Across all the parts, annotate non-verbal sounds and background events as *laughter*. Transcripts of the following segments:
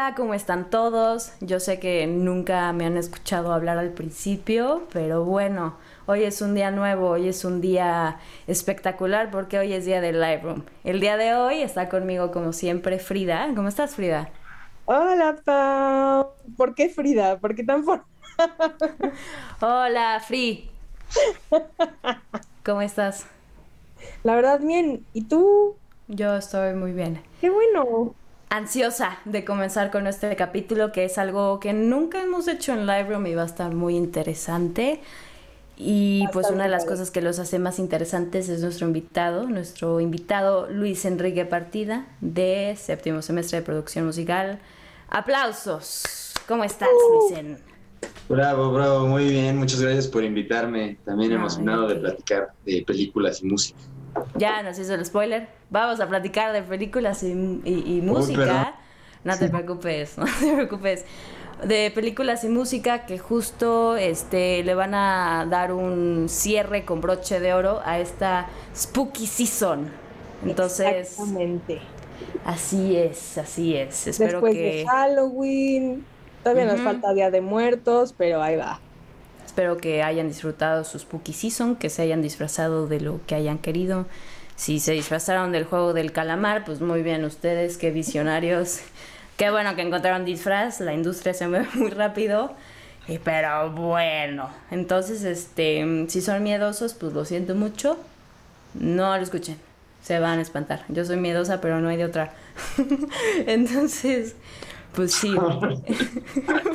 Hola, ¿cómo están todos? Yo sé que nunca me han escuchado hablar al principio, pero bueno, hoy es un día nuevo, hoy es un día espectacular porque hoy es día del Lightroom. El día de hoy está conmigo como siempre Frida. ¿Cómo estás, Frida? Hola, Pau. ¿Por qué Frida? ¿Por qué tan por... *laughs* Hola, Fri. ¿Cómo estás? La verdad, bien. ¿Y tú? Yo estoy muy bien. Qué bueno ansiosa de comenzar con este capítulo, que es algo que nunca hemos hecho en Lightroom y va a estar muy interesante. Y pues una de las cosas que los hace más interesantes es nuestro invitado, nuestro invitado Luis Enrique Partida de séptimo semestre de producción musical. Aplausos. ¿Cómo estás, uh. Luis? Bravo, bravo, muy bien. Muchas gracias por invitarme. También emocionado de platicar de películas y música. Ya nos hizo el spoiler. Vamos a platicar de películas y, música. no te preocupes, *laughs* no te preocupes. De películas y música que justo este le van a dar un cierre con broche de oro a esta Spooky Season. Entonces. Exactamente. Así es, así es. Espero Después que... de Halloween. Todavía nos falta Día de Muertos, pero ahí va. Espero que hayan disfrutado su Spooky Season, que se hayan disfrazado de lo que hayan querido. Si se disfrazaron del juego del calamar, pues muy bien ustedes, qué visionarios. *laughs* Qué bueno que encontraron disfraz, la industria se mueve *laughs* muy rápido. Pero bueno, entonces, este, si son miedosos, pues lo siento mucho. No lo escuchen, se van a espantar. Yo soy miedosa, pero no hay de otra. *laughs* entonces, pues sí.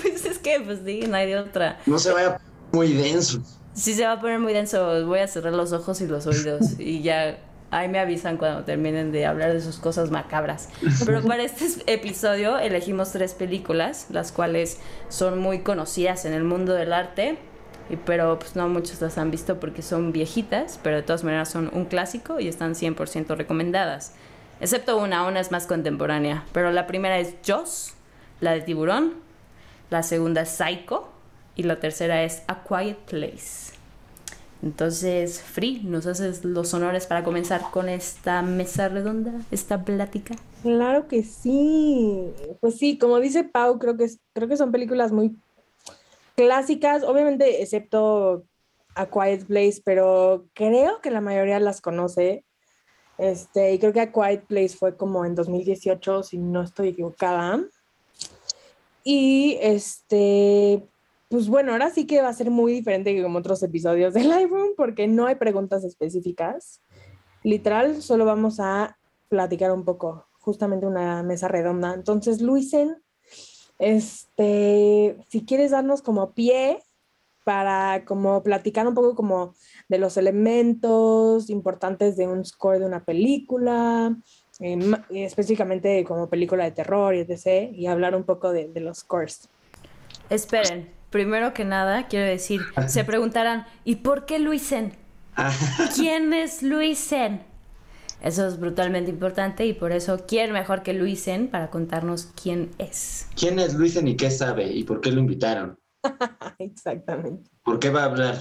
pues es que, pues sí, no hay de otra. No se vaya muy denso. Sí, se va a poner muy denso. Voy a cerrar los ojos y los oídos y ya ahí me avisan cuando terminen de hablar de sus cosas macabras. Pero para este episodio elegimos tres películas, las cuales son muy conocidas en el mundo del arte, pero pues no muchos las han visto porque son viejitas, pero de todas maneras son un clásico y están 100% recomendadas. Excepto una, una es más contemporánea. Pero la primera es Joss, la de tiburón. La segunda es Psycho y la tercera es A Quiet Place. Entonces, Free, ¿nos haces los honores para comenzar con esta mesa redonda, esta plática? Claro que sí. Pues sí, como dice Pau, creo que, creo que son películas muy clásicas, obviamente excepto A Quiet Place, pero creo que la mayoría las conoce. Este, y creo que A Quiet Place fue como en 2018, si no estoy equivocada. Y este, pues bueno, ahora sí que va a ser muy diferente que como otros episodios de Lightroom porque no hay preguntas específicas. Literal, solo vamos a platicar un poco, justamente una mesa redonda. Entonces, Luisen, este, si quieres darnos como pie para como platicar un poco como de los elementos importantes de un score de una película, em, específicamente como película de terror y etc. Y hablar un poco de los scores. Esperen, primero que nada, quiero decir, se *laughs* preguntarán, ¿y por qué Luisen? ¿Quién es Luisen? Eso es brutalmente importante y por eso, ¿quién mejor que Luisen para contarnos quién es? ¿Quién es Luisen y qué sabe y por qué lo invitaron? *laughs* Exactamente. ¿Por qué va a hablar?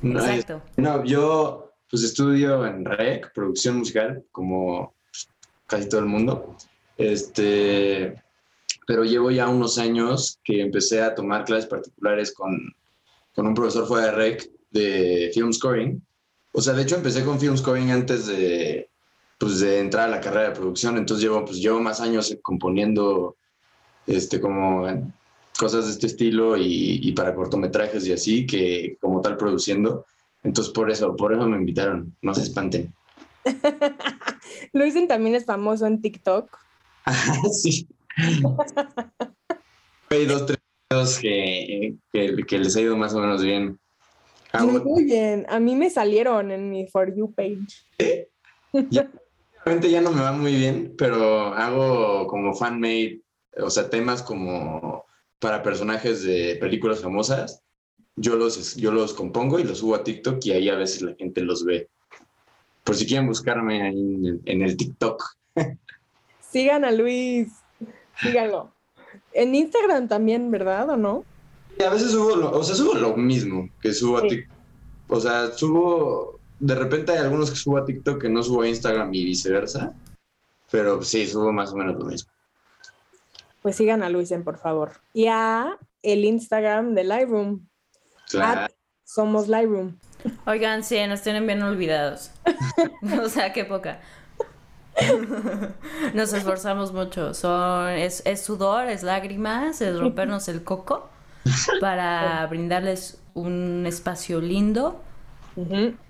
Exacto. No, yo pues estudio en REC, producción musical, como casi todo el mundo. Este, pero llevo ya unos años que empecé a tomar clases particulares con, con un profesor fuera de REC de film scoring. O sea, de hecho empecé con film scoring antes de, pues, de entrar a la carrera de producción, entonces llevo, pues, llevo más años componiendo este, como cosas de este estilo y, y, para cortometrajes y así, que como tal produciendo. Entonces por eso, por eso me invitaron, no se espanten. *laughs* Luisen también es famoso en TikTok. *laughs* sí. *laughs* Hay dos, tres videos que, que, les ha ido más o menos bien. Muy bien, a mí me salieron en mi For You page. *laughs* Ya, realmente ya no me va muy bien, pero hago como fan-made, o sea, temas como para personajes de películas famosas. Yo los, yo los compongo y los subo a TikTok y ahí a veces la gente los ve. Por si quieren buscarme ahí en en el TikTok. *laughs* Sigan a Luis. Síganlo. En Instagram también, ¿verdad o no? a veces subo lo, o sea, subo lo mismo que subo a TikTok. O sea, subo, de repente hay algunos que subo a TikTok que no subo a Instagram y viceversa. Pero sí, subo más o menos lo mismo. pues sigan a Luisen, por favor. Y a el Instagram de Lightroom. Claro. Somos Lightroom. Oigan, sí, nos tienen bien olvidados. *laughs* o sea, qué poca. Nos esforzamos mucho. Son, es, es sudor, es lágrimas, es rompernos el coco para brindarles un espacio lindo.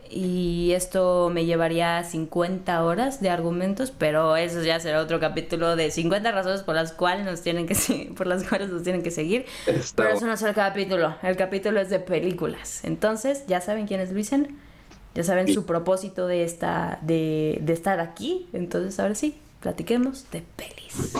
Y esto me llevaría 50 horas de argumentos, pero eso ya será otro capítulo de 50 razones por las cuales nos tienen que por las cuales nos tienen que seguir. Está Pero eso no es el capítulo. El capítulo es de películas. Entonces, ya saben quién es Luisen. Ya saben su propósito de esta, de, de estar aquí. Entonces, ahora sí, platiquemos de pelis.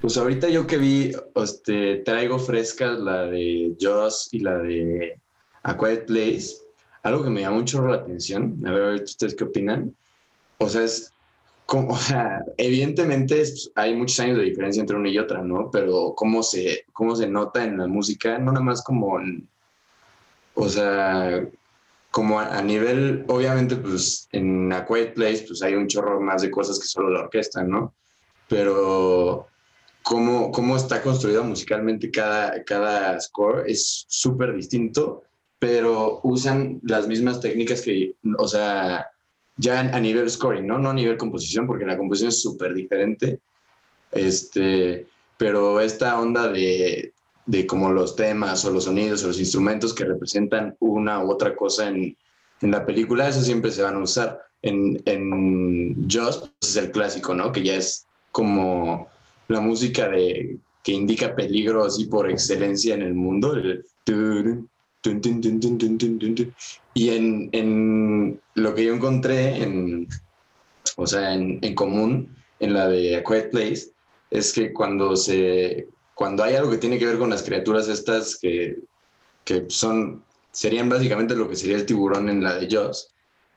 Pues ahorita yo que vi, este, traigo frescas la de Joss y la de A Quiet Place. Algo que me llama mucho la atención, a ver, ustedes qué opinan. O sea, es como, o sea, evidentemente es- hay muchos años de diferencia entre una y otra, ¿no? Pero cómo se, cómo se nota en la música, no nada más como, o sea, como a, a nivel, obviamente, pues en A Quiet Place, pues hay un chorro más de cosas que solo la orquesta, ¿no? Pero cómo, cómo está construido musicalmente cada, cada score es súper distinto, pero usan las mismas técnicas que, o sea, ya a nivel scoring, ¿no? No a nivel composición, porque la composición es súper diferente. Este, pero esta onda de, de como los temas o los sonidos o los instrumentos que representan una u otra cosa en, en la película, eso siempre se van a usar. En, en Just pues es el clásico, ¿no? Que ya es como la música de, que indica peligro así por excelencia en el mundo. El, y en, en, lo que yo encontré, en, o sea, en, en común, en la de A Quiet Place, es que cuando se cuando hay algo que tiene que ver con las criaturas estas que, que son, serían básicamente lo que sería el tiburón en la de Jaws,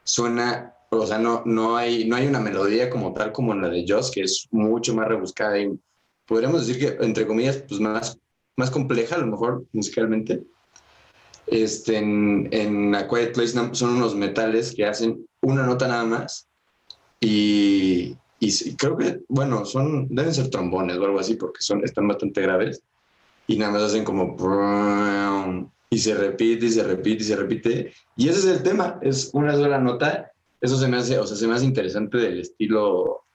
suena, o sea, no, no, hay, no hay una melodía como tal como en la de Jaws, que es mucho más rebuscada y podríamos decir que, entre comillas, pues más, más compleja a lo mejor musicalmente. Este, en, en A Quiet Place son unos metales que hacen una nota nada más y, y creo que, bueno, son, deben ser trombones o algo así porque son, están bastante graves y nada más hacen como y se repite y se repite y se repite y ese es el tema, es una sola nota. Eso se me hace, o sea, se me hace interesante del estilo,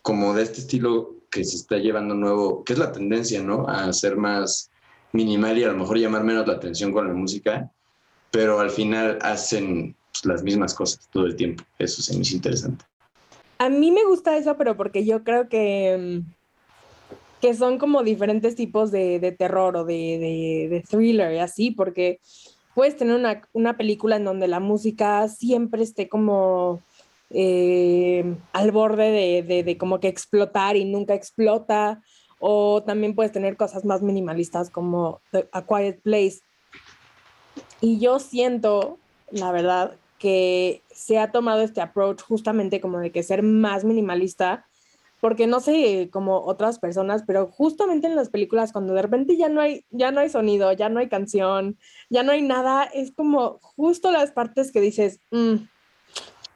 como de este estilo que se está llevando nuevo, que es la tendencia, ¿no? A ser más minimal y a lo mejor llamar menos la atención con la música, pero al final hacen pues, las mismas cosas todo el tiempo. Eso se me hizo interesante. A mí me gusta eso, pero porque yo creo que, mm, que son como diferentes tipos de, de terror o de, de- thriller así, porque puedes tener una, una película en donde la música siempre esté como eh, al borde de, de- de como que explotar y nunca explota, o también puedes tener cosas más minimalistas como The- A Quiet Place. Y yo siento, la verdad, que se ha tomado este approach justamente como de que ser más minimalista, porque no sé como otras personas, pero justamente en las películas cuando de repente ya no hay ya no hay sonido, ya no hay canción, ya no hay nada, es como justo las partes que dices, "Mm,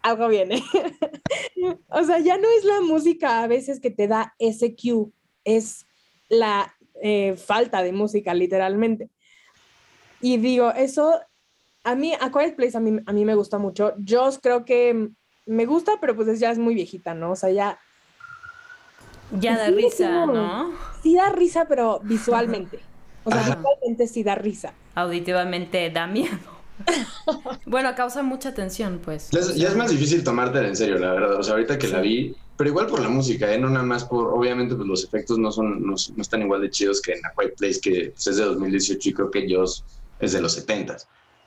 algo viene. *laughs* o sea, ya no es la música a veces que te da ese cue, es la eh, falta de música literalmente. Y digo, eso a mí, A Quiet Place a mí, a mí me gusta mucho. Yo creo que me gusta, pero pues ya es muy viejita, ¿no? O sea, ya Ya da Sí, risa, no. ¿no? sí da risa, pero visualmente. O sea, Ajá. visualmente sí da risa. Auditivamente da miedo. *laughs* bueno, causa mucha tensión, pues. Ya es, ya es más difícil tomártela en serio, la verdad. O sea, ahorita que la vi, pero igual por la música, ¿eh? No nada más por, obviamente, pues los efectos no son, no, no están igual de chidos que en A Quiet Place, que pues, es de 2018 y creo que Joss es de los 70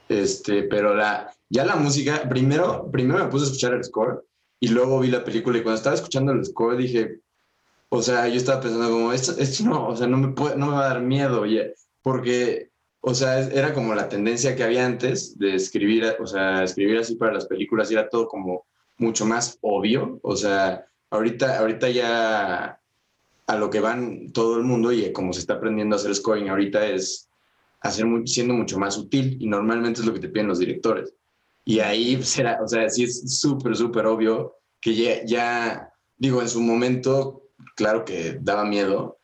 Este, pero la, ya la música, primero, primero me puse a escuchar el score y luego vi la película y cuando estaba escuchando el score dije, o sea, yo estaba pensando como, esto, esto no, o sea, no me, puede, no me va a dar miedo, oye, porque, o sea, era como la tendencia que había antes de escribir, o sea, escribir así para las películas era todo como mucho más obvio, o sea, ahorita, ahorita ya a lo que van todo el mundo y como se está aprendiendo a hacer scoring ahorita es hacer muy- siendo mucho más sutil y normalmente es lo que te piden los directores. Y ahí será, o sea, sí es súper, súper obvio que ya, ya, digo, en su momento, claro que daba miedo,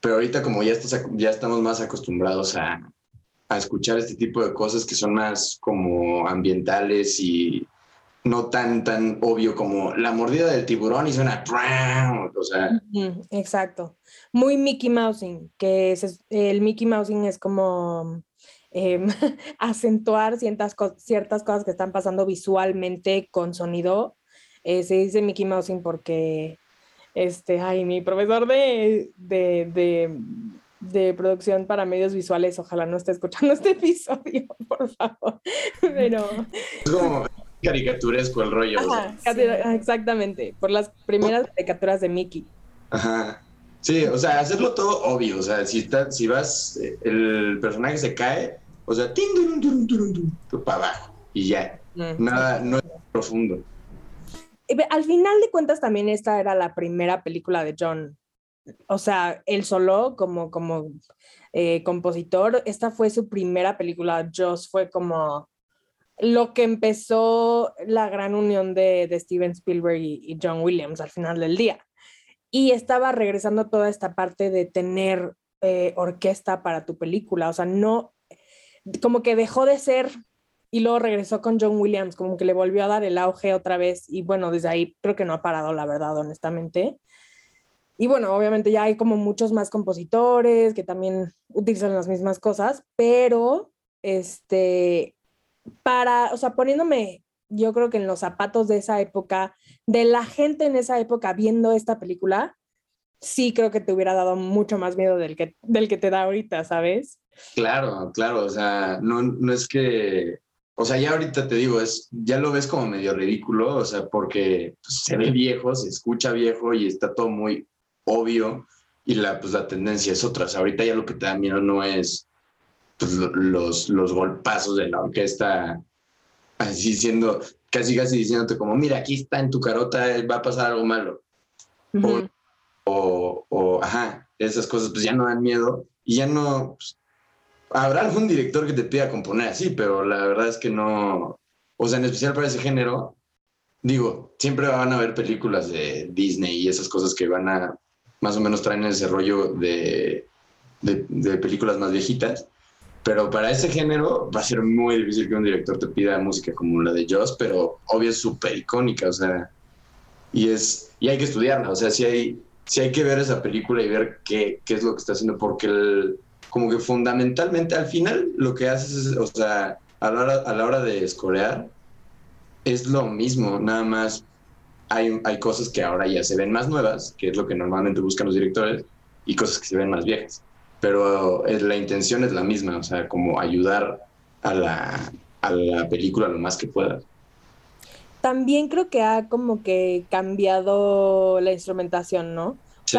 pero ahorita como ya, estás, ya estamos más acostumbrados a, a escuchar este tipo de cosas que son más como ambientales y no tan, tan obvio como la mordida del tiburón y suena, o sea. Exacto. Muy Mickey Mousing, que es, el Mickey Mousing es como em, *laughs* acentuar ciertas, ciertas cosas que están pasando visualmente con sonido. Eh, se dice Mickey Mousing porque, este, ay, mi profesor de, de, de producción para medios visuales, ojalá no esté escuchando *laughs* este episodio, por favor. *laughs* Pero. Es como caricaturesco el rollo. Exactamente, por las primeras caricaturas de Mickey. Ajá. Sí, o sea, hacerlo todo obvio. O sea, si, está, si vas, eh, el personaje se cae, o sea, para abajo y ya. Mm, Nada, no es profundo. Al final de cuentas, también esta era la primera película de John. O sea, él solo como, como eh, compositor, esta fue su primera película. Joss fue como lo que empezó la gran unión de, Steven Spielberg y, John Williams al final del día. Y estaba regresando toda esta parte de tener eh, orquesta para tu película, o sea, no, como que dejó de ser y luego regresó con John Williams, como que le volvió a dar el auge otra vez y bueno, desde ahí creo que no ha parado, la verdad, honestamente. Y bueno, obviamente ya hay como muchos más compositores que también utilizan las mismas cosas, pero este, para, o sea, poniéndome, yo creo que en los zapatos de esa época, de la gente en esa época viendo esta película, sí creo que te hubiera dado mucho más miedo del que, del que te da ahorita, ¿sabes? Claro, claro, o sea, no, no es que, o sea, ya ahorita te digo, es, ya lo ves como medio ridículo, o sea, porque pues, se ve viejo, se escucha viejo y está todo muy obvio y la, pues, la tendencia es otra. O sea, ahorita ya lo que te da miedo no es pues, los, los golpazos de la orquesta, así siendo, casi casi diciéndote como, mira, aquí está en tu carota, va a pasar algo malo. o, o, ajá, esas cosas pues ya no dan miedo y ya no... Pues, habrá algún director que te pida componer así, pero la verdad es que no... O sea, en especial para ese género, digo, siempre van a haber películas de Disney y esas cosas que van a más o menos traen ese rollo de, de, de películas más viejitas, pero para ese género va a ser muy difícil que un director te pida música como la de Joss, pero obvio es súper icónica, o sea, y, es, y hay que estudiarla, o sea, sí hay, sí hay que ver esa película y ver qué, qué es lo que está haciendo, porque el, como que fundamentalmente al final lo que haces es, o sea, a la hora, a la hora de escorear, es lo mismo, nada más hay, hay cosas que ahora ya se ven más nuevas, que es lo que normalmente buscan los directores, y cosas que se ven más viejas pero eh, la intención es la misma, o sea, como ayudar a la, a la película lo más que pueda. También creo que ha como que cambiado la instrumentación, ¿no? Sí.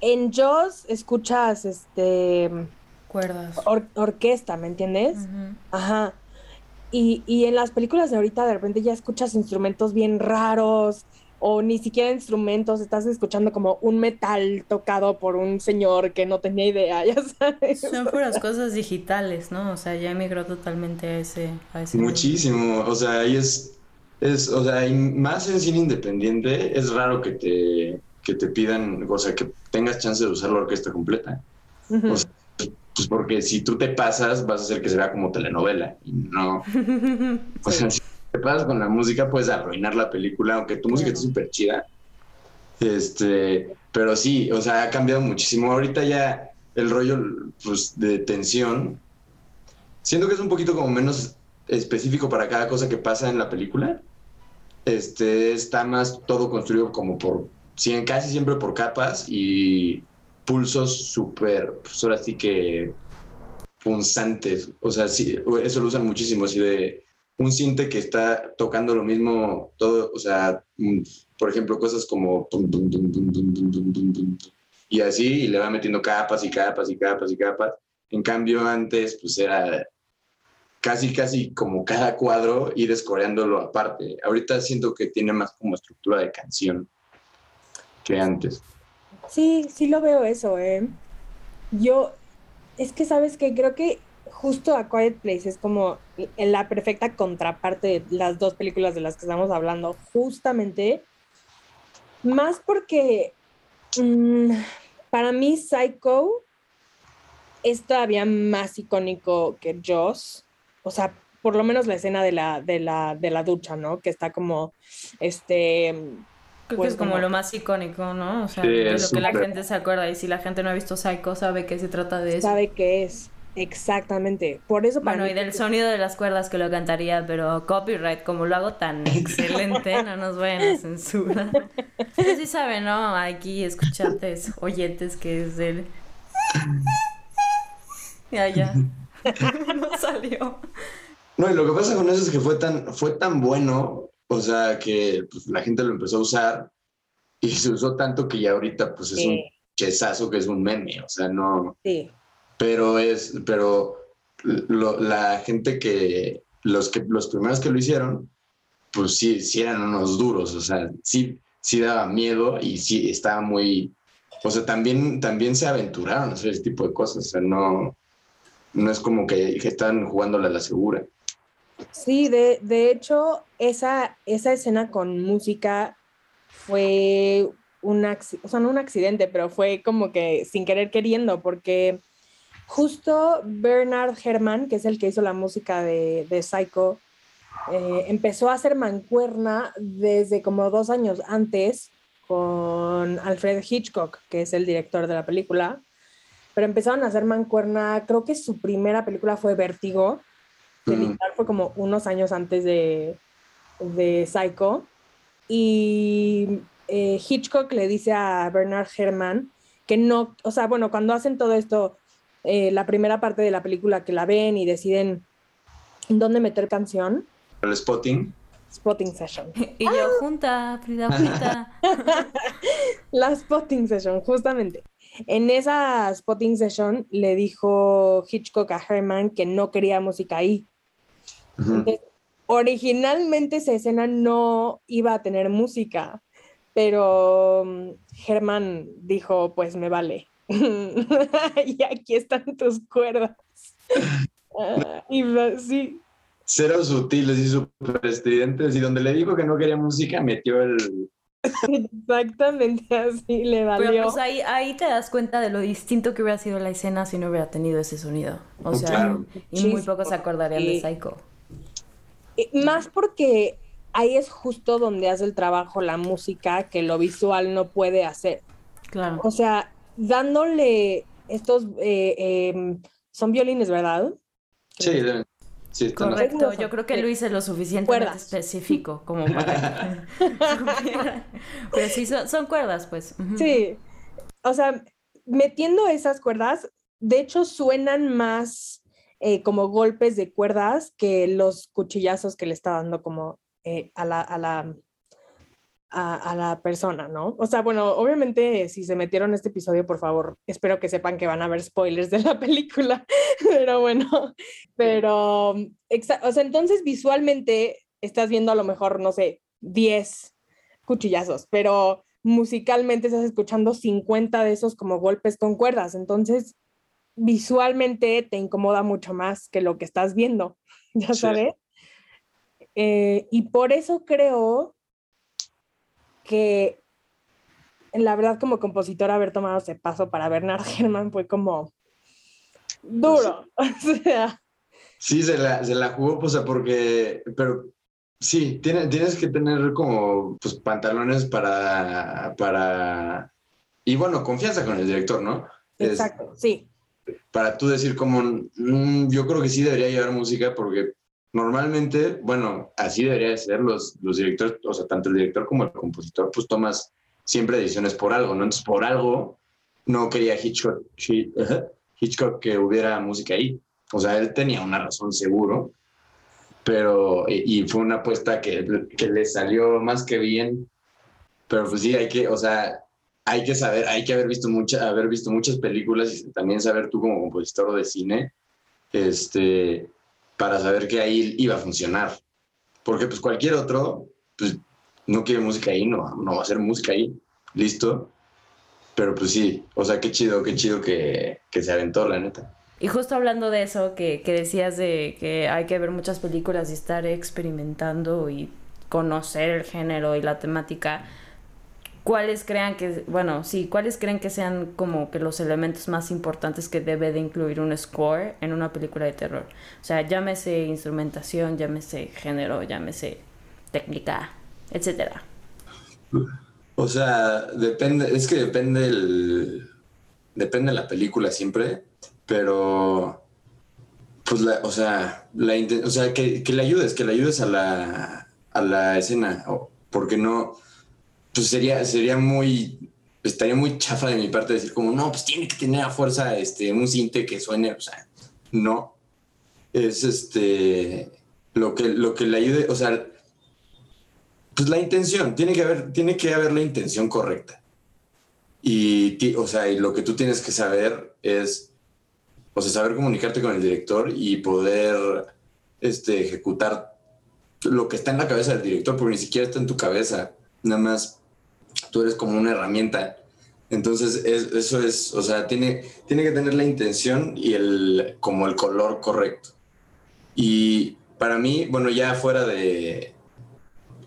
En Jaws escuchas este cuerdas. orquesta, ¿me entiendes? Ajá. Y, y, en las películas de ahorita de repente ya escuchas instrumentos bien raros, o ni siquiera instrumentos, estás escuchando como un metal tocado por un señor que no tenía idea, *laughs* ya sabes. Son puras cosas digitales, ¿no? O sea, ya emigró totalmente a ese... A ese Muchísimo, o sea, ahí es, es, o sea, más en cine independiente es raro que te, que te pidan, o sea, que tengas chance de usar la orquesta completa. o sea, pues porque si tú te pasas, vas a hacer que se vea como telenovela, y no... *laughs* O sea, te pasas con la música, puedes arruinar la película, aunque tu música esté súper chida. Este, pero sí, o sea, ha cambiado muchísimo. Ahorita ya el rollo pues, de tensión, siento que es un poquito como menos específico para cada cosa que pasa en la película. Este, está más todo construido como por, casi siempre por capas y pulsos súper, pues ahora sí que punzantes. O sea, sí, eso lo usan muchísimo, así de un cinte que está tocando lo mismo todo, o sea, por ejemplo, cosas como y así, y le va metiendo capas y capas y capas y capas. En cambio, antes, pues era casi, casi como cada cuadro ir escoreándolo aparte. Ahorita siento que tiene más como estructura de canción que antes. Sí, sí lo veo eso, ¿eh? Yo, es que sabes que creo que justo A Quiet Place es como la perfecta contraparte de las dos películas de las que estamos hablando, justamente, más porque mm, para mí Psycho es todavía más icónico que Joss. O sea, por lo menos la escena de la, de la, de la ducha, ¿no? Que está como, este... Creo que es como, lo más icónico, ¿no? O sea, de lo que la gente se acuerda. Y si la gente no ha visto Psycho, sabe que se trata de eso. Sabe que es. Exactamente. Por eso para Bueno, y del sonido de las cuerdas que lo cantaría, pero copyright, como lo hago tan *laughs* excelente, no nos vayan a censurar. Ustedes sí saben, ¿no? Aquí escuchantes, oyentes, que es el... Ya, ya. *laughs* no salió. No, y lo que pasa con eso es que fue tan, fue tan bueno, o sea, que pues, la gente lo empezó a usar y se usó tanto que ya ahorita pues es un chesazo que es un meme, o sea, no... Sí. Pero es, pero la gente que los, que, los primeros que lo hicieron, pues sí, sí eran unos duros, o sea, sí, sí daba miedo y sí estaba muy, o sea, también, también se aventuraron a hacer ese tipo de cosas, o sea, no, no es como que, que están jugándole a la segura. Sí, de, de hecho, esa, esa escena con música fue un, o sea, no un accidente, pero fue como que sin querer queriendo, porque justo Bernard Herrmann, que es el que hizo la música de, de Psycho, eh, empezó a hacer mancuerna desde como dos años antes con Alfred Hitchcock, que es el director de la película, pero empezaron a hacer mancuerna, creo que su primera película fue Vértigo, que fue como unos años antes de, de Psycho. Y eh, Hitchcock le dice a Bernard Herrmann que no, o sea, bueno, cuando hacen todo esto, eh, la primera parte de la película que la ven y deciden dónde meter canción. El spotting. Spotting session. *laughs* y yo junta, Frida junta. *laughs* la spotting session, justamente. En esa spotting session le dijo Hitchcock a Herman que no quería música ahí, originalmente esa escena no iba a tener música, pero mm, Germán dijo, pues me vale. *laughs* y aquí están tus cuerdas. Ah, y sí. Cero sutiles y super estridentes. Y donde le dijo que no quería música, metió el, Exactamente así le valió. Pero pues ahí, ahí te das cuenta de lo distinto que hubiera sido la escena si no hubiera tenido ese sonido. O sea, y muy pocos se acordarían de Psycho. Más porque ahí es justo donde hace el trabajo la música que lo visual no puede hacer. Claro. O sea, dándole estos, eh, em, son violines, ¿verdad? Sí, sí Correcto, yo creo que Luis es lo suficientemente específico como *laughs* para... *laughs* Pero sí, son, cuerdas, pues. Sí, o sea, metiendo esas cuerdas, de hecho suenan más eh, como golpes de cuerdas que los cuchillazos que le está dando como eh, a, la, a, la, a, la persona, ¿no? O sea, bueno, obviamente si se metieron este episodio, por favor, espero que sepan que van a haber spoilers de la *laughs* película, pero bueno, pero, o sea, entonces visualmente estás viendo a lo mejor, no sé, 10 cuchillazos, pero musicalmente estás escuchando 50 de esos como golpes con cuerdas, entonces visualmente te incomoda mucho más que lo que estás viendo, *laughs* ya sabes. Eh, y por eso creo que la verdad como compositor haber tomado ese paso para Bernard *laughs* Herrmann fue como duro. *laughs* Sí, se la, se la jugó, pues, porque, pero sí, tienes, tienes que tener como pues, pantalones para, para, y bueno, confianza con el director, ¿no? Exacto, sí para tú decir como, mm, yo creo que sí debería llevar música porque normalmente, bueno, así debería ser los, los directores, o sea, tanto el director como el compositor, pues tomas siempre decisiones por algo, ¿no? Entonces, por algo no quería Hitchcock, Hitchcock que hubiera música ahí. O sea, él tenía una razón seguro, pero, y, y fue una apuesta que, que le salió más que bien, pero pues sí, hay que, o sea, hay que saber, hay que haber visto, mucha, haber visto muchas películas y también saber tú como compositor de cine, este, para saber que ahí iba a funcionar. Porque pues cualquier otro, pues no quiere música ahí, no, no va a hacer música ahí, listo. Pero pues sí, o sea, qué chido, qué chido que, que se aventó, la neta. Y justo hablando de eso, que, que decías de que hay que ver muchas películas y estar experimentando y conocer el género y la temática, ¿cuáles crean que, bueno, sí, cuáles creen que sean como que los elementos más importantes que debe de incluir un score en una película de terror? O sea, llámese instrumentación, llámese género, llámese técnica, etcétera. O sea, depende, es que depende el, depende de la película siempre, pero pues la, o sea, la, o sea que, que, le ayudes, que le ayudes a la, a la escena, porque no, pues sería, sería muy, estaría muy chafa de mi parte decir como, no, pues tiene que tener a fuerza este, un cinte que suene, o sea, no, es este, lo que, lo que le ayude, o sea, pues la intención, tiene que haber, tiene que haber la intención correcta. Y, o sea, y lo que tú tienes que saber es, o sea, saber comunicarte con el director y poder este, ejecutar lo que está en la cabeza del director, porque ni siquiera está en tu cabeza, nada más tú eres como una herramienta. Entonces, eso es, o sea, tiene, tiene que tener la intención y el, como el color correcto. Y para mí, bueno, ya fuera de,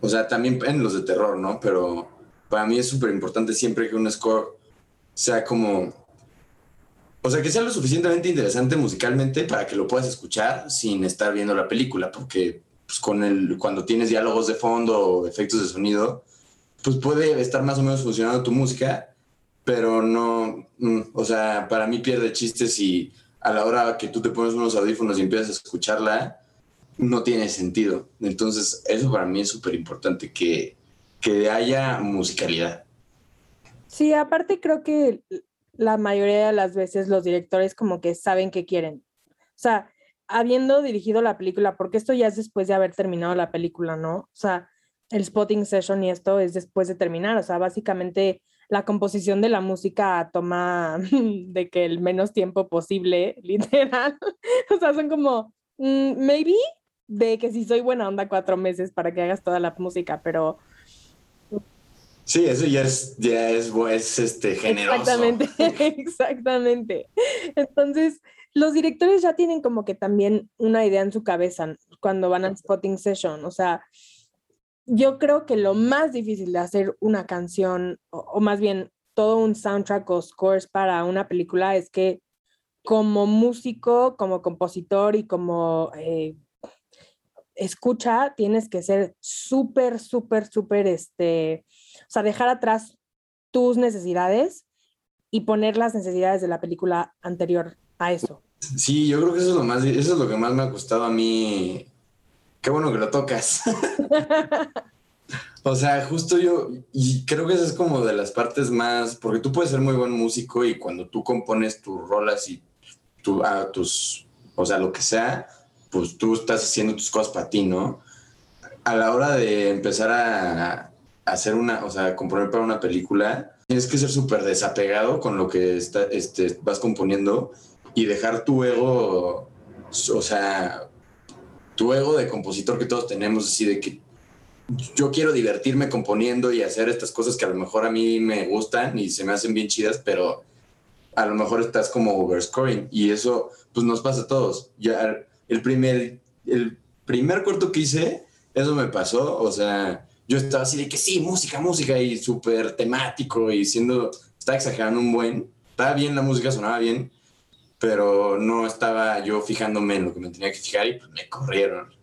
o sea, también en los de terror, ¿no? Pero para mí es súper importante siempre que un score sea como... O sea, que sea lo suficientemente interesante musicalmente para que lo puedas escuchar sin estar viendo la película, porque pues, con el, cuando tienes diálogos de fondo o efectos de sonido, pues puede estar más o menos funcionando tu música, pero no, mm, o sea, para mí pierde chistes si a la hora que tú te pones unos audífonos y empiezas a escucharla, no tiene sentido. Entonces, eso para mí es súper importante, que, que haya musicalidad. Sí, aparte creo que la mayoría de las veces los directores como que saben qué quieren. O sea, habiendo dirigido la película, porque esto ya es después de haber terminado la película, ¿no? O sea, el spotting session y esto es después de terminar, o sea, básicamente la composición de la música toma *laughs* de que el menos tiempo posible, *laughs* literal. o sea, son como, mm, maybe de que si soy buena onda cuatro meses para que hagas toda la música, pero... Sí, eso ya es, ya es, es este, generoso. Exactamente, *laughs* exactamente. Entonces, los directores ya tienen como que también una idea en su cabeza cuando van al spotting session. O sea, yo creo que lo más difícil de hacer una canción, o, más bien todo un soundtrack o scores para una película es que como músico, como compositor y como eh, escucha, tienes que ser súper, súper, súper, este, o sea, dejar atrás tus necesidades y poner las necesidades de la película anterior a eso. Sí, yo creo que eso es lo más, eso es lo que más me ha gustado a mí. Qué bueno que lo tocas. *laughs* o sea, justo yo, y creo que esa es como de las partes más, porque tú puedes ser muy buen músico y cuando tú compones tus rolas y tu, tus, o sea, lo que sea, pues tú estás haciendo tus cosas para ti, ¿no? A la hora de empezar a, hacer una, o sea, componer para una película, tienes que ser súper desapegado con lo que está, este, vas componiendo y dejar tu ego, o sea, tu ego de compositor que todos tenemos, así de que yo quiero divertirme componiendo y hacer estas cosas que a lo mejor a mí me gustan y se me hacen bien chidas, pero a lo mejor estás como overscoring y eso pues nos pasa a todos. Ya el primer, el primer corto que hice, eso me pasó, o sea, yo estaba así de que sí, música, música y súper temático y siendo, estaba exagerando un buen, estaba bien la música, sonaba bien, pero no estaba yo fijándome en lo que me tenía que fijar y pues me corrieron.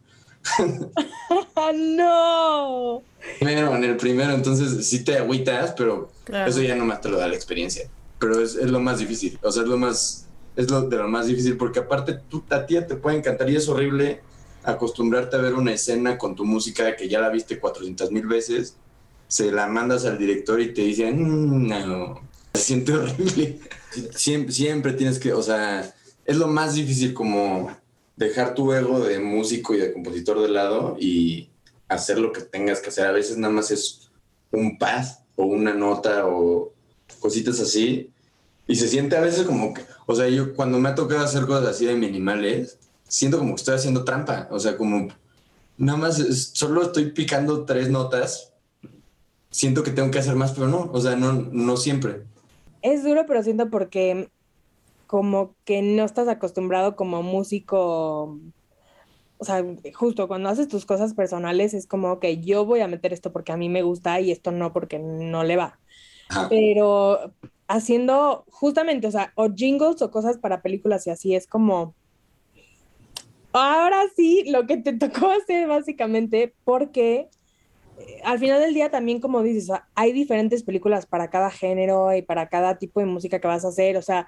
*laughs* no. Pero en el primero, entonces sí te agüitas, pero eso ya nomás te lo da la experiencia. Pero es, es, lo más difícil, o sea, es lo más es lo de lo más difícil, porque aparte tú, a ti te puede encantar y es horrible acostumbrarte a ver una escena con tu música que ya la viste 400 mil veces, se la mandas al director y te dicen, mm, no, se siente horrible. Siempre, siempre tienes que, o sea, es lo más difícil como dejar tu ego de músico y de compositor de lado y hacer lo que tengas que hacer. A veces nada más es un paz o una nota o cositas así y se siente a veces como que, o sea, yo cuando me ha tocado hacer cosas así de minimales, siento como que estoy haciendo trampa. O sea, como nada más solo estoy picando tres notas. Siento que tengo que hacer más, pero no, o sea, no, no siempre. Es duro, pero siento porque como que no estás acostumbrado como músico o sea, justo cuando haces tus cosas personales es como, que yo voy a meter esto porque a mí me gusta y esto no porque no le va. Pero haciendo justamente, o sea, o jingles o cosas para películas y así, es como, ahora sí, lo que te *laughs* tocó hacer básicamente, porque al final del día también, como dices, hay diferentes películas para cada género y para cada tipo de música que vas a hacer, o sea,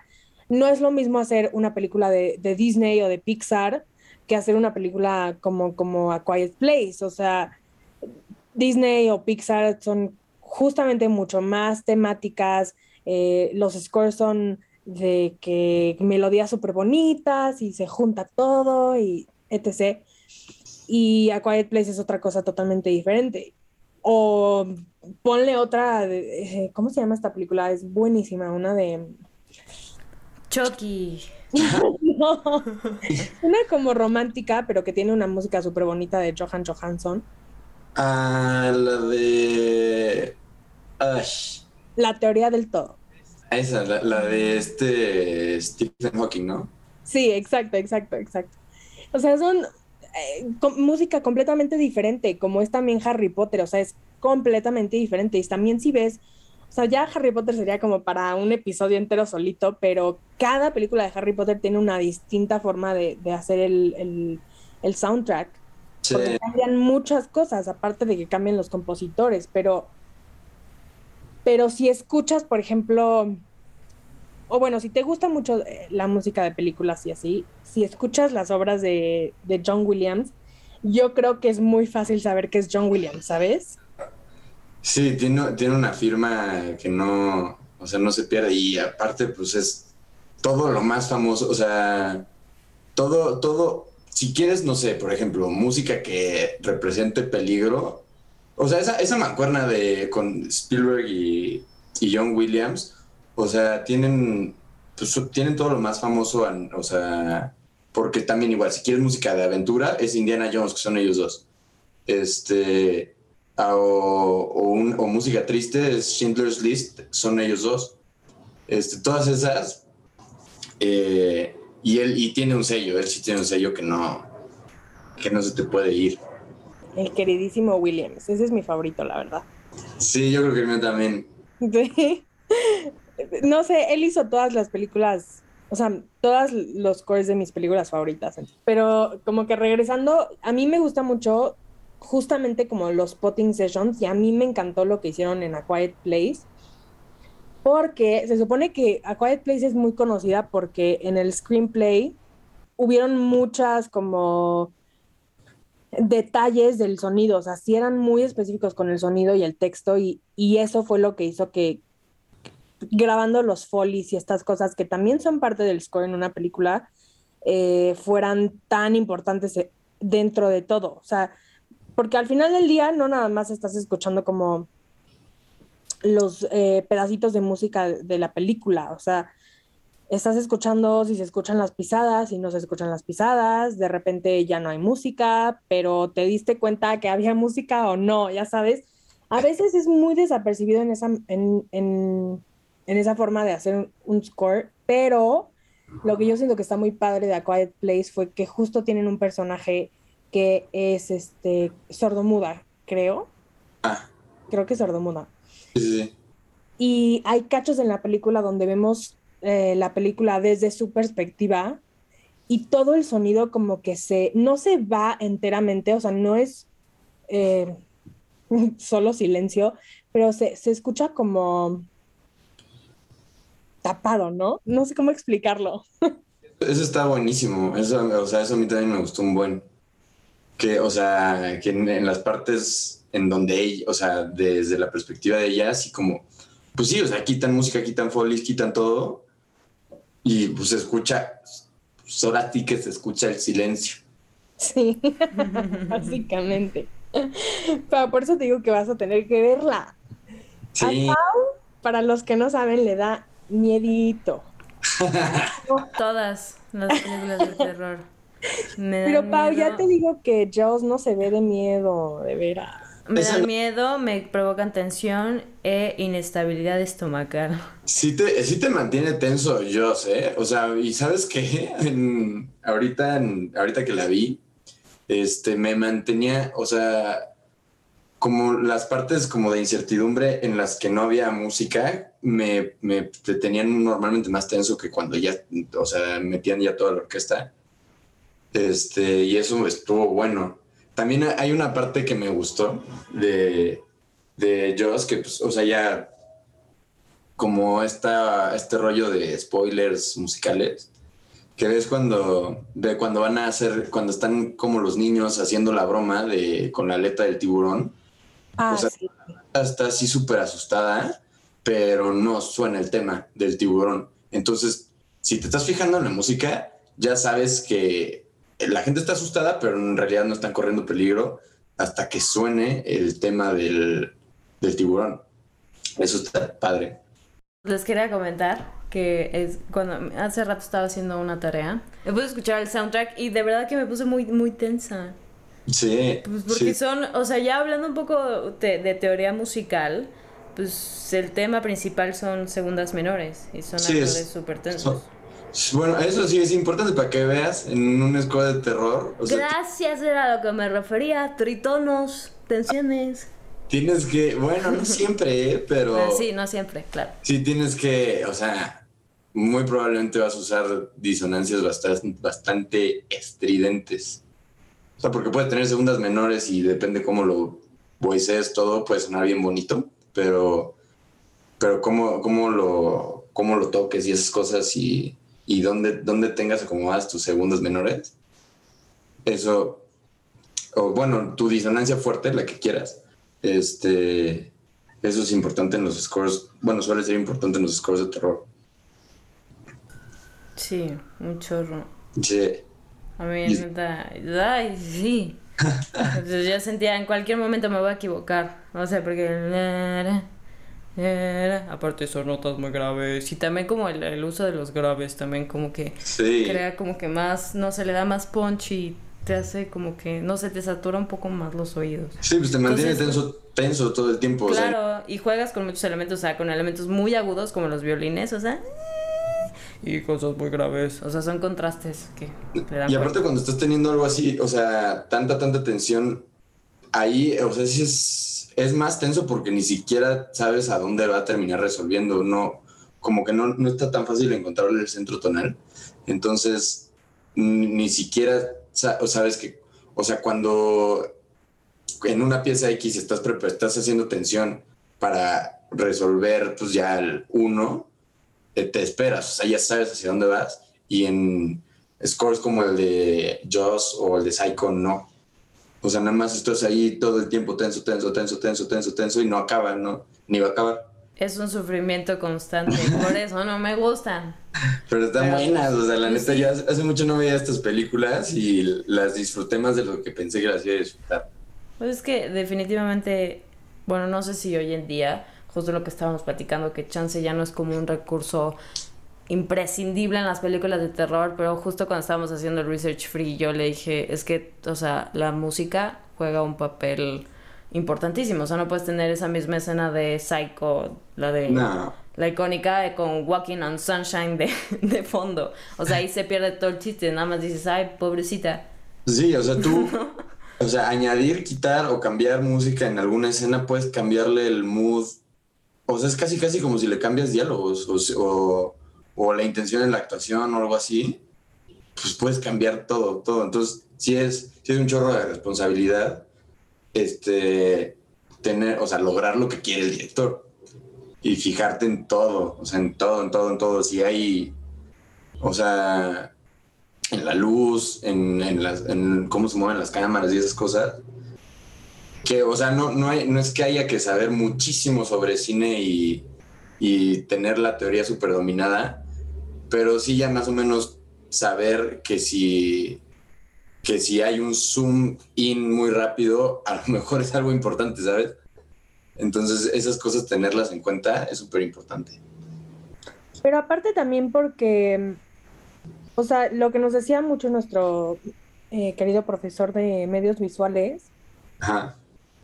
no es lo mismo hacer una película de, Disney o de Pixar que hacer una película como, como A Quiet Place, o sea, Disney o Pixar son justamente mucho más temáticas, eh, los scores son de que melodías súper bonitas y se junta todo y etc. Y A Quiet Place es otra cosa totalmente diferente. O ponle otra, eh, ¿cómo se llama esta película? Es buenísima, una de... Chucky. *laughs* *laughs* una como romántica, pero que tiene una música súper bonita de Johan Johansson. Ah, la de... La teoría del todo. Esa, la, de este Stephen Hawking, ¿no? Sí, exacto, exacto, exacto. O sea, son eh, música completamente diferente, como es también Harry Potter, o sea, es completamente diferente. Y también si ves, o sea, ya Harry Potter sería como para un episodio entero solito, pero cada película de Harry Potter tiene una distinta forma de, hacer el, soundtrack. Porque cambian muchas cosas, aparte de que cambian los compositores, pero pero si escuchas, por ejemplo, o bueno, si te gusta mucho eh, la música de películas y así, si escuchas las obras de, John Williams, yo creo que es muy fácil saber que es John Williams, ¿sabes? Sí, tiene, tiene una firma que no, o sea, no se pierde y aparte, pues es todo lo más famoso, o sea, todo, todo, si quieres, no sé, por ejemplo, música que represente peligro, o sea, esa, esa mancuerna de con Spielberg y, John Williams, o sea, tienen, pues, tienen todo lo más famoso, o sea, porque también igual, si quieres música de aventura, es Indiana Jones, que son ellos dos. Este, o, música triste, es Schindler's List, son ellos dos. Este, todas esas. Eh, y él y tiene un sello, él sí tiene un sello que no, que no se te puede ir el queridísimo Williams. Ese es mi favorito, la verdad. Sí, yo creo que el mío también. *laughs* No sé, él hizo todas las películas, o sea, todos los cores de mis películas favoritas. Pero como que regresando, a mí me gusta mucho justamente como los potting sessions y a mí me encantó lo que hicieron en A Quiet Place. Porque se supone que A Quiet Place es muy conocida porque en el screenplay hubieron muchas como detalles del sonido, o sea, sí eran muy específicos con el sonido y el texto y, eso fue lo que hizo que grabando los folies y estas cosas que también son parte del score en una película eh, fueran tan importantes eh, dentro de todo, o sea, porque al final del día no nada más estás escuchando como los eh, pedacitos de música de la película, o sea, estás escuchando si se escuchan las pisadas, si no se escuchan las pisadas, de repente ya no hay música, pero te diste cuenta que había música o no, ya sabes. A veces es muy desapercibido en esa, en, esa forma de hacer un score, pero lo que yo siento que está muy padre de A Quiet Place fue que justo tienen un personaje que es este sordomuda, creo. Ah. Creo que es sordomuda. Sí. Y hay cachos en la película donde vemos eh, la película desde su perspectiva y todo el sonido como que se, no se va enteramente, o sea, no es eh, *laughs* solo silencio, pero se, escucha como tapado, ¿no? No sé cómo explicarlo. Eso está buenísimo, eso, o sea, eso a mí también me gustó un buen. Que, o sea, que en, las partes en donde ella, o sea, desde la perspectiva de ella, así como, pues sí, o sea, quitan música, quitan folies, quitan todo, y pues se escucha, pues ahora sí que se escucha el silencio. Sí, *laughs* básicamente. Pero por eso te digo que vas a tener que verla. Sí. para los que no saben, le da miedito. Todas las películas de terror. Pero Pau, ya te digo que Jaws no se ve de miedo, de veras. Me da miedo, me provocan tensión e inestabilidad estomacal. Sí te, sí te mantiene tenso, yo sé. O sea, y sabes qué, *laughs* ahorita, ahorita que la vi, este, me mantenía, o sea, como las partes como de incertidumbre en las que no había música, me, me tenían normalmente más tenso que cuando ya, o sea, metían ya toda la orquesta. Este, y eso estuvo bueno. También hay una parte que me gustó de, de Joss, que, pues, o sea, ya como esta, este rollo de spoilers musicales, que ves cuando, de cuando van a hacer, cuando están como los niños haciendo la broma de, con la aleta del tiburón. Ah, o sea, sí. está así súper asustada, pero no suena el tema del tiburón. Entonces, si te estás fijando en la música, ya sabes que la gente está asustada, pero en realidad no están corriendo peligro hasta que suene el tema del, del tiburón. Eso está padre. Les quería comentar que es cuando hace rato estaba haciendo una tarea, me puse a escuchar el soundtrack y de verdad que me puse muy muy tensa. Sí. Pues porque sí. son, o sea, ya hablando un poco de, de teoría musical, pues el tema principal son segundas menores y son Sí, es- acordes súper tensos. Bueno, eso sí es importante para que veas en un score de terror. O sea, Gracias, era a lo que me refería, tritonos, tensiones. tienes que, bueno, no siempre, ¿eh? pero Ah, sí, no siempre, claro. sí tienes que, o sea, muy probablemente vas a usar disonancias bastante, bastante estridentes. O sea, porque puedes tener segundas menores y depende cómo lo voices todo, puede sonar bien bonito, pero, pero cómo, cómo, lo, cómo lo toques y esas cosas y, y dónde, dónde tengas acomodadas tus segundas menores, eso, o bueno, tu disonancia fuerte, la que quieras, este, eso es importante en los scores, bueno, suele ser importante en los scores de terror. Sí, un chorro. Sí. A mí, neta, ay, sí. Entonces yo sentía en cualquier momento me voy a equivocar. O sea, porque. Aparte son notas muy graves. Y también como el, el uso de los graves, también como que Sí. crea como que más, no se le da más punch y te hace como que, no sé, te satura un poco más los oídos. Sí, pues te mantiene tenso, tenso todo el tiempo. o sea, Claro, y juegas con muchos elementos, o sea, con elementos muy agudos como los violines, o sea, y cosas muy graves. O sea, son contrastes que le dan y aparte fuerza. cuando estás teniendo algo así, o sea, tanta, tanta tensión, ahí, o sea, sí es, es más tenso porque ni siquiera sabes a dónde va a terminar resolviendo, no, como que no, no está tan fácil encontrarle el centro tonal. Entonces, ni, siquiera sa- sabes que, o sea, cuando en una pieza X estás, estás haciendo tensión para resolver, pues ya el 1, te esperas, o sea, ya sabes hacia dónde vas. Y en scores como el de Joss o el de Psycho, no. O sea, nada más estás ahí todo el tiempo tenso, tenso, tenso, tenso, tenso, tenso y no acaba, ¿no? Ni va a acabar. Es un sufrimiento constante, por eso no me gustan. *laughs* Pero están Pero- buenas, o sea, la neta, sí. ya hace hace mucho no veía estas películas y las disfruté más de lo que pensé que las iba a disfrutar. Pues es que definitivamente, bueno, no sé si hoy en día, justo lo que estábamos platicando, que chance ya no es como un recurso imprescindible en las películas de terror, pero justo cuando estábamos haciendo el research free, yo le dije, es que, o sea, la música juega un papel importantísimo, o sea, no puedes tener esa misma escena de Psycho, la de... No. La icónica de con Walking on Sunshine de, *laughs* de fondo. O sea, ahí se pierde todo el chiste. Nada más dices, ay, pobrecita. Sí, o sea, tú, *laughs* o sea, añadir, quitar o cambiar música en alguna escena, puedes cambiarle el mood. O sea, es casi, casi como si le cambias diálogos o, si- o, la intención en la actuación o algo así. Pues puedes cambiar todo, todo. Entonces, sí es, sí es un chorro de responsabilidad este, tener, o sea, lograr lo que quiere el director y fijarte en todo, o sea, en todo, en todo, en todo. Si hay, o sea, en la luz, en, en, las, en cómo se mueven las cámaras y esas cosas. Que, o sea, no, no, hay, no es que haya que saber muchísimo sobre cine y, y tener la teoría súper dominada, pero sí ya más o menos saber que si, que si hay un zoom in muy rápido, a lo mejor es algo importante, ¿sabes? Entonces, esas cosas tenerlas en cuenta es súper importante. Pero aparte también porque, o sea, lo que nos decía mucho nuestro eh, querido profesor de medios visuales, Ajá.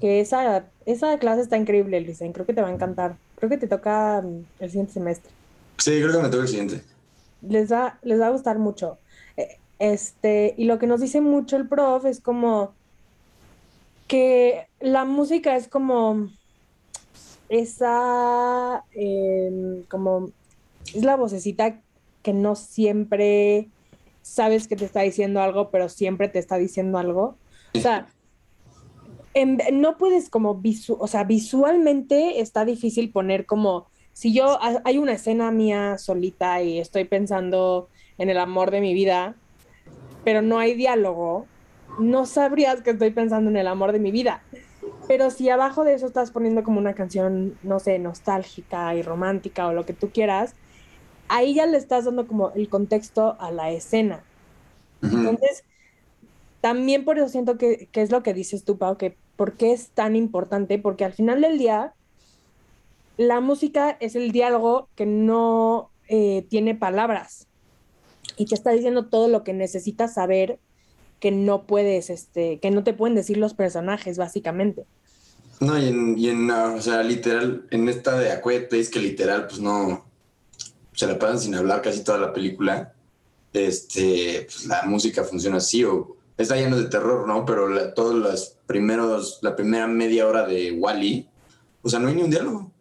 Que esa, esa clase está increíble, Lisen, creo que te va a encantar. Creo que te toca mm, el siguiente semestre. Sí, creo que me toca el siguiente. Les va, les va a gustar mucho. Eh, Este, y lo que nos dice mucho el prof es como que la música es como esa, em, como, es la vocecita que no siempre sabes que te está diciendo algo, pero siempre te está diciendo algo. O sea, no puedes como, visu o sea, visualmente está difícil poner como, si yo, hay una escena mía solita y estoy pensando en el amor de mi vida, pero no hay diálogo, no sabrías que estoy pensando en el amor de mi vida. Pero si abajo de eso estás poniendo como una canción, no sé, nostálgica y romántica o lo que tú quieras, ahí ya le estás dando como el contexto a la escena. Entonces, también por eso siento que, que, es lo que dices tú, Pau, que por qué es tan importante, porque al final del día, la música es el diálogo que no eh, tiene palabras y te está diciendo todo lo que necesitas saber que no puedes, este, que no te pueden decir los personajes, básicamente. No, y en, en o sea, literal, en esta de A Place, que literal, pues no, se la pasan sin hablar casi toda la película, este, pues la música funciona así, o está lleno de terror, ¿no? Pero la, todos los primeros, la primera media hora de Wally, o sea, no hay ni un diálogo,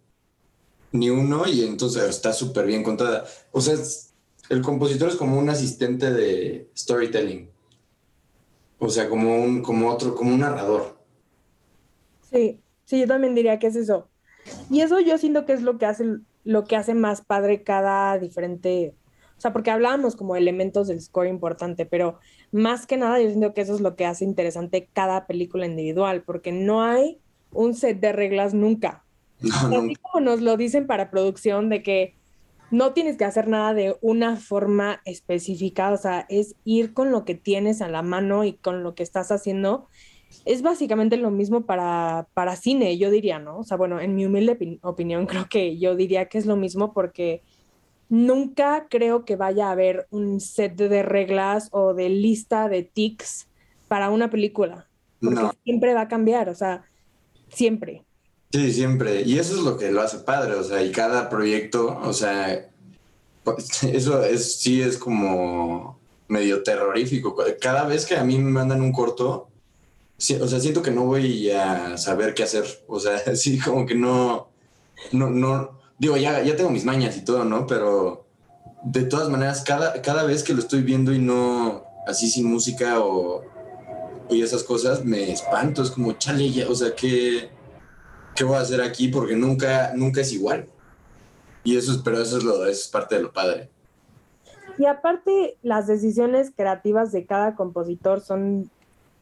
ni uno, y entonces está súper bien contada. O sea, el compositor es como un asistente de storytelling. O sea, como un, como otro, como un narrador. Sí, sí, yo también diría que es eso. Y eso yo siento que es lo que hace, lo que hace más padre cada diferente, o sea, porque hablábamos como elementos del score importante, pero más que nada yo siento que eso es lo que hace interesante cada película individual, porque no hay un set de reglas nunca. Así como nos lo dicen para producción de que no tienes que hacer nada de una forma específica, o sea, es ir con lo que tienes a la mano y con lo que estás haciendo. Es básicamente lo mismo para, para cine, yo diría, ¿no? O sea, bueno, en mi humilde opinión *laughs* creo que yo diría que es lo mismo porque nunca creo que vaya a haber un set de reglas o de lista de tics para una película. Porque siempre va a cambiar, o sea, siempre. Sí, siempre. Y eso es lo que lo hace padre, o sea, y cada proyecto, o sea, *laughs* eso es, sí es como medio terrorífico. Cada vez que a mí me mandan un corto, o sea, siento que no voy a saber qué hacer. O sea, *laughs* sí, como que no, no, no, digo, ya, ya tengo mis mañas y todo, ¿no? Pero de todas maneras, cada, cada vez que lo estoy viendo y no así sin música o, y esas cosas, me espanto. Es como, chale, ya, o sea, que ¿qué voy a hacer aquí? Porque nunca, nunca es igual. Y eso es, pero eso es, lo, es parte de lo padre. Y aparte, las decisiones creativas de cada compositor son,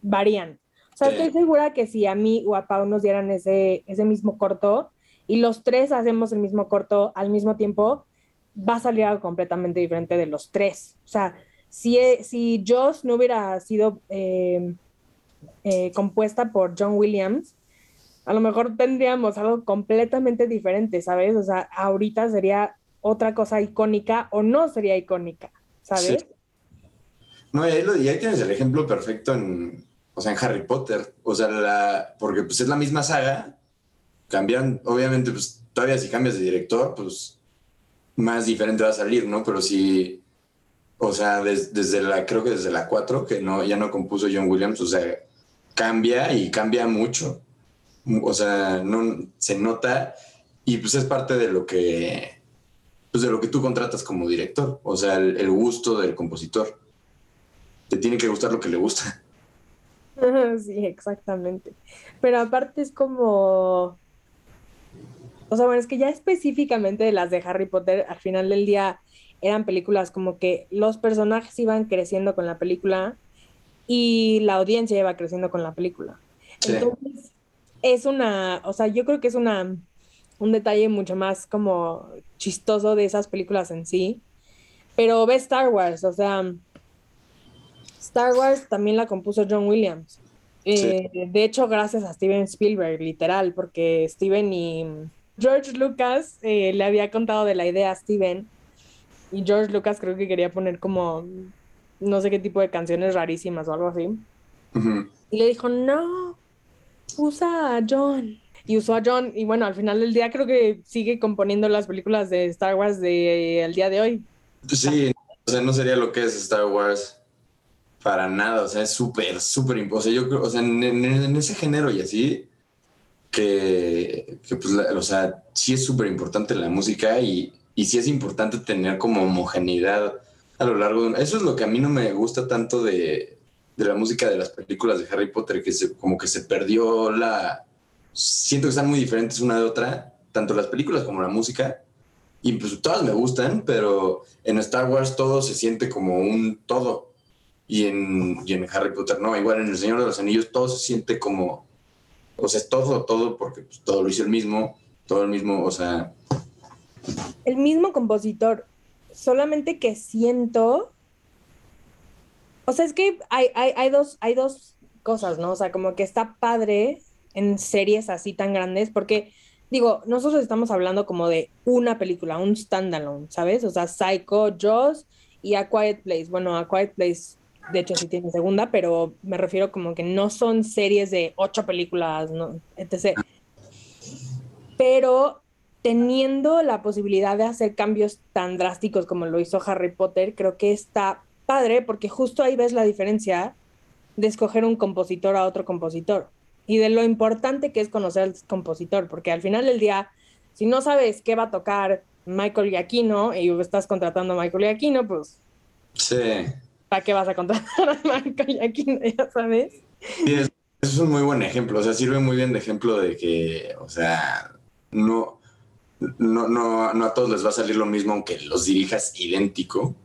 varían. O sea, estoy segura que si a mí o a Pau nos dieran ese, ese mismo corto y los tres hacemos el mismo corto al mismo tiempo, va a salir algo completamente diferente de los tres. O sea, si, si Joss no hubiera sido eh, eh, compuesta por John Williams, a lo mejor tendríamos algo completamente diferente, ¿sabes? O sea, ahorita sería otra cosa icónica o no sería icónica, ¿sabes? No, y ahí, lo, ahí, tienes el ejemplo perfecto en, o sea, en Harry Potter, o sea, porque pues es la misma saga, cambian, obviamente, pues todavía si cambias de director, pues más diferente va a salir, ¿no? Pero si, o sea, desde la, creo que desde la 4, que no, ya no compuso John Williams, o sea, cambia y cambia mucho o sea, no se nota y pues es parte de lo que pues de lo que tú contratas como director, o sea, el, gusto del compositor. Te tiene que gustar lo que le gusta. *laughs* Sí, exactamente. Pero aparte es como o sea, bueno, es que ya específicamente de las de Harry Potter, al final del día eran películas como que los personajes iban creciendo con la película y la audiencia iba creciendo con la película. Entonces, es una, o sea, yo creo que es una, un detalle mucho más como chistoso de esas películas en sí. Pero ve Star Wars, o sea, Star Wars también la compuso John Williams. Eh, de hecho, gracias a Steven Spielberg, literal, porque Steven y George Lucas eh, le había contado de la idea a Steven. Y George Lucas creo que quería poner como no sé qué tipo de canciones rarísimas o algo así. Y le dijo, no, usa a John. Y usó a John, y bueno, al final del día creo que sigue componiendo las películas de Star Wars de el día de hoy. Sí, o sea, no sería lo que es Star Wars. para nada, o sea, es súper, súper sea, yo creo, o sea, en, ese género y así, que, que pues, o sea, sí es súper importante la música y, y sí es importante tener como homogeneidad a lo largo de... Eso es lo que a mí no me gusta tanto de, de la música de las películas de Harry Potter, que se, como que se perdió la... Siento que están muy diferentes una de otra, tanto las películas como la música. Y pues todas me gustan, pero en Star Wars todo se siente como un todo. Y en, y en Harry Potter no, igual en El Señor de los Anillos todo se siente como... O sea, es todo, todo, porque pues, todo lo hizo el mismo, todo el mismo, o sea... El mismo compositor, solamente que siento o sea, es que hay, hay, dos, hay dos cosas, ¿no? O sea, como que está padre en series así tan grandes, porque digo, nosotros estamos hablando como de una película, un standalone, ¿sabes? O sea, Psycho, Jaws y A Quiet Place. Bueno, A Quiet Place, de hecho, sí tiene segunda, pero me refiero como que no son series de ocho películas, ¿no? etc. Pero teniendo la posibilidad de hacer cambios tan drásticos como lo hizo Harry Potter, creo que está padre porque justo ahí ves la diferencia de escoger un compositor a otro compositor y de lo importante que es conocer al compositor, porque al final del día, si no sabes qué va a tocar Michael Giacchino y estás contratando a Michael Giacchino, pues... Sí. ¿Para qué vas a contratar *laughs* a Michael Giacchino? Ya sabes. Sí, es, es un muy buen ejemplo, o sea, sirve muy bien de ejemplo de que, o sea, no, no, no, no a todos les va a salir lo mismo aunque los dirijas idéntico.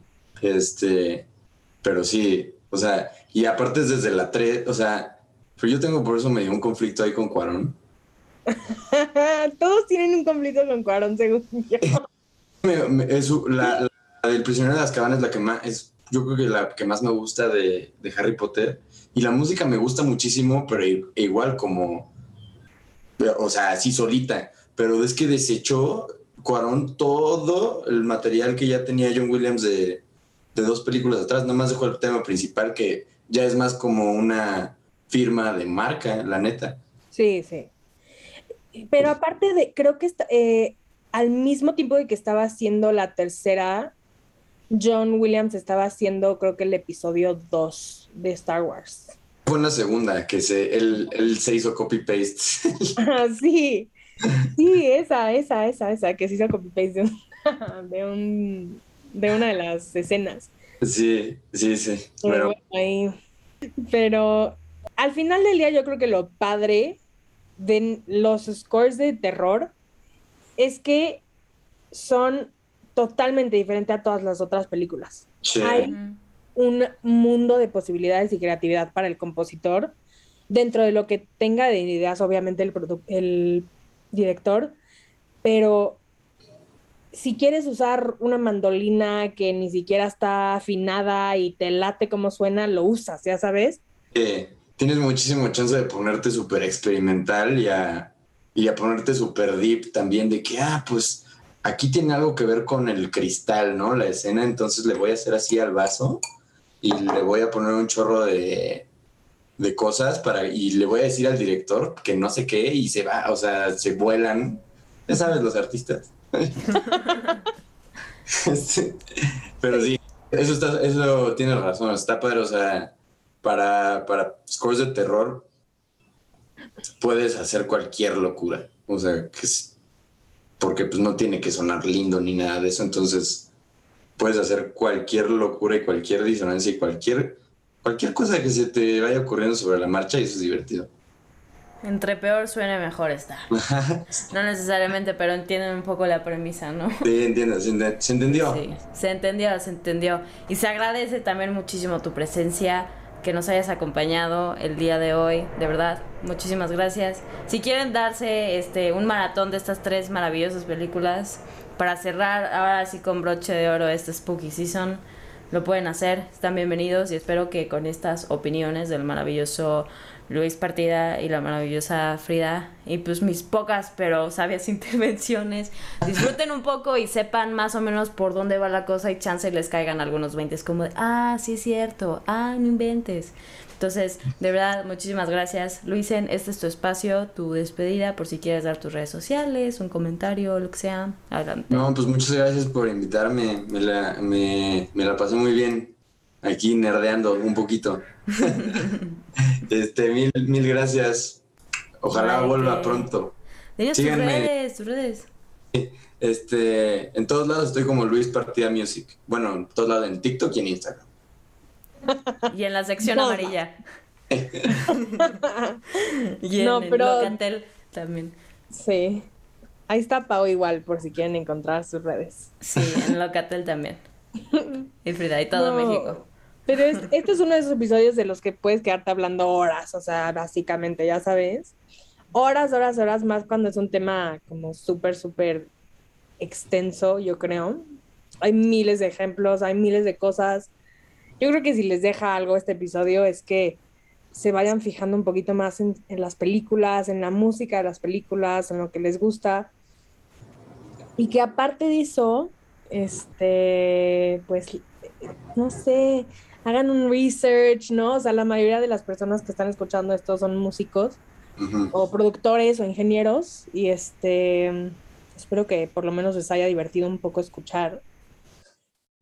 Este, pero sí, o sea, y aparte es desde la 3, o sea, pero yo tengo por eso medio un conflicto ahí con Cuarón. *laughs* Todos tienen un conflicto con Cuarón, según yo. *laughs* es, la, del prisionero de las cabanas es la que más, es, yo creo que la que más me gusta de, Harry Potter. Y la música me gusta muchísimo, pero igual como, o sea, así solita. Pero es que desechó Cuarón todo el material que ya tenía John Williams de, de dos películas atrás, nada más dejó el tema principal que ya es más como una firma de marca, la neta. Sí, sí. Pero aparte de, creo que eh, al mismo tiempo de que estaba haciendo la tercera, John Williams estaba haciendo creo que el episodio 2 de Star Wars. Fue la segunda, que se, él, se hizo copy-paste. *laughs* ah, sí, sí, esa, esa, esa, esa, que se hizo copy-paste de un *laughs* de una de las escenas. Sí, sí, sí. Pero... pero al final del día yo creo que lo padre de los scores de terror es que son totalmente diferentes a todas las otras películas. Hay un mundo de posibilidades y creatividad para el compositor. Dentro de lo que tenga de ideas, obviamente, el, el director, pero si quieres usar una mandolina que ni siquiera está afinada y te late como suena, lo usas, ya sabes. tienes muchísimo chance de ponerte súper experimental y a, y a ponerte súper deep también de que, ah, pues aquí tiene algo que ver con el cristal, ¿no? La escena, entonces le voy a hacer así al vaso y le voy a poner un chorro de, de cosas para, y le voy a decir al director que no sé qué y se va, o sea, se vuelan. Ya sabes, los artistas. *laughs* Pero sí, eso, está, eso tiene razón, está padre, o sea, para, para scores de terror puedes hacer cualquier locura, o sea, que porque pues no tiene que sonar lindo ni nada de eso, entonces puedes hacer cualquier locura y cualquier disonancia y cualquier, cualquier cosa que se te vaya ocurriendo sobre la marcha y eso es divertido. Entre peor suene mejor está. *laughs* no necesariamente, pero entienden un poco la premisa, ¿no? Sí, entiendo, se, entendió. Sí, se entendió, se entendió. Y se agradece también muchísimo tu presencia, que nos hayas acompañado el día de hoy, de verdad, muchísimas gracias. Si quieren darse este un maratón de estas tres maravillosas películas para cerrar ahora sí con broche de oro este Spooky Season, lo pueden hacer, están bienvenidos y espero que con estas opiniones del maravilloso Luis Partida y la maravillosa Frida y pues mis pocas pero sabias *laughs* intervenciones. Disfruten un poco y sepan más o menos por dónde va la cosa y chance les caigan algunos 20 como de ah sí es cierto ah no inventes entonces de verdad muchísimas gracias. Luisen este es tu espacio tu despedida por si quieres dar tus redes sociales un comentario lo que sea. Adelante. No pues muchas gracias por invitarme me la, me, me la pasé muy bien aquí nerdeando un poquito. *laughs* este, mil, mil gracias. Ojalá Ay, vuelva pronto. Dinos tus Síganme. redes, tus redes. Este, en todos lados estoy como Luis Partida Music. Bueno, en todos lados, en TikTok y en Instagram. Y en la sección No, amarilla. *laughs* y en, No, en pero- Locatel también. Sí. Ahí está Pau igual, por si quieren encontrar sus redes. Sí, en Locatel también. *laughs* Y Frida, y todo No, México. Pero es, este es uno de esos episodios de los que puedes quedarte hablando horas, o sea, básicamente, ya sabes. Horas, horas, horas más cuando es un tema como súper, súper extenso, yo creo. Hay miles de ejemplos, hay miles de cosas. Yo creo que si les deja algo este episodio es que se vayan fijando un poquito más en, en las películas, en la música de las películas, en lo que les gusta. Y que aparte de eso, este, pues, no sé, hagan un research, ¿no? O sea, la mayoría de las personas que están escuchando esto son músicos o productores o ingenieros y este, espero que por lo menos les haya divertido un poco escuchar.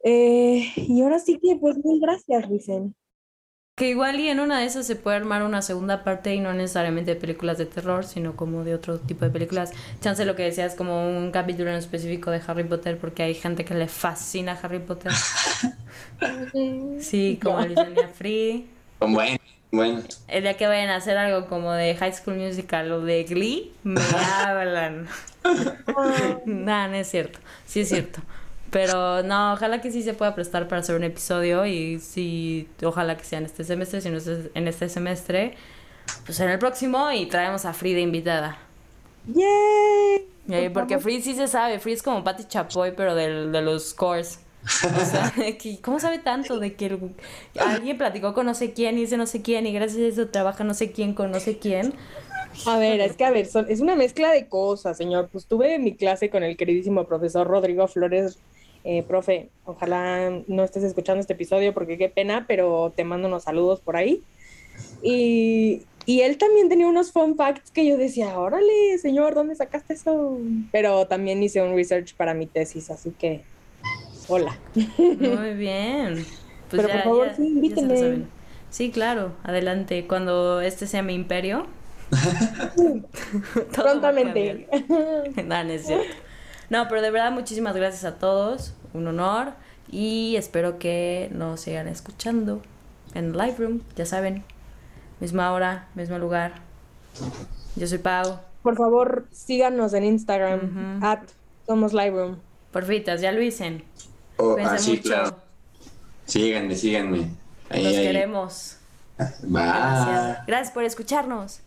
Eh, y ahora sí que, pues, mil gracias, dicen. Que igual y en una de esas se puede armar una segunda parte y no necesariamente de películas de terror, sino como de otro tipo de películas. Chance lo que decías, como un capítulo en específico de Harry Potter, porque hay gente que le fascina Harry Potter. *laughs* Sí, como No. Luisania Free. Bueno, bueno. El día que vayan a hacer algo como de High School Musical o de Glee, me *laughs* hablan. *laughs* Nada, no es cierto. Sí es cierto. Pero no, ojalá que sí se pueda prestar para hacer un episodio y sí, ojalá que sea en este semestre, si no es en este semestre, pues en el próximo y traemos a Frida invitada. ¡Yay! Por porque. Free sí se sabe, Free es como Patty Chapoy, pero del, de los scores. O sea, *laughs* de que, ¿cómo sabe tanto de que el- alguien platicó con no sé quién y dice no sé quién y gracias a eso trabaja no sé quién con no sé quién? A ver, es que a ver, son- es una mezcla de cosas, señor. Pues tuve mi clase con el queridísimo profesor Rodrigo Flores. Eh, profe, ojalá no estés escuchando este episodio porque qué pena, pero te mando unos saludos por ahí. Y, y él también tenía unos fun facts que yo decía, órale, señor, ¿dónde sacaste eso? Pero también hice un research para mi tesis, así que, hola. Muy bien. *laughs* Pues Pero por favor, sí, invítenme. Sí, claro, adelante. Cuando este sea mi imperio. *laughs* *laughs* Prontamente. No, no es cierto. No, pero de verdad muchísimas gracias a todos, un honor y espero que nos sigan escuchando en Live Room, ya saben, misma hora, mismo lugar. Yo soy Pau. Por favor, síganos en Instagram, at Somos Live Room. Porfitas, ya lo hicen. Oh, ah, sí, mucho. claro. Síganme, síganme. Ahí, queremos. Gracias. Gracias por escucharnos.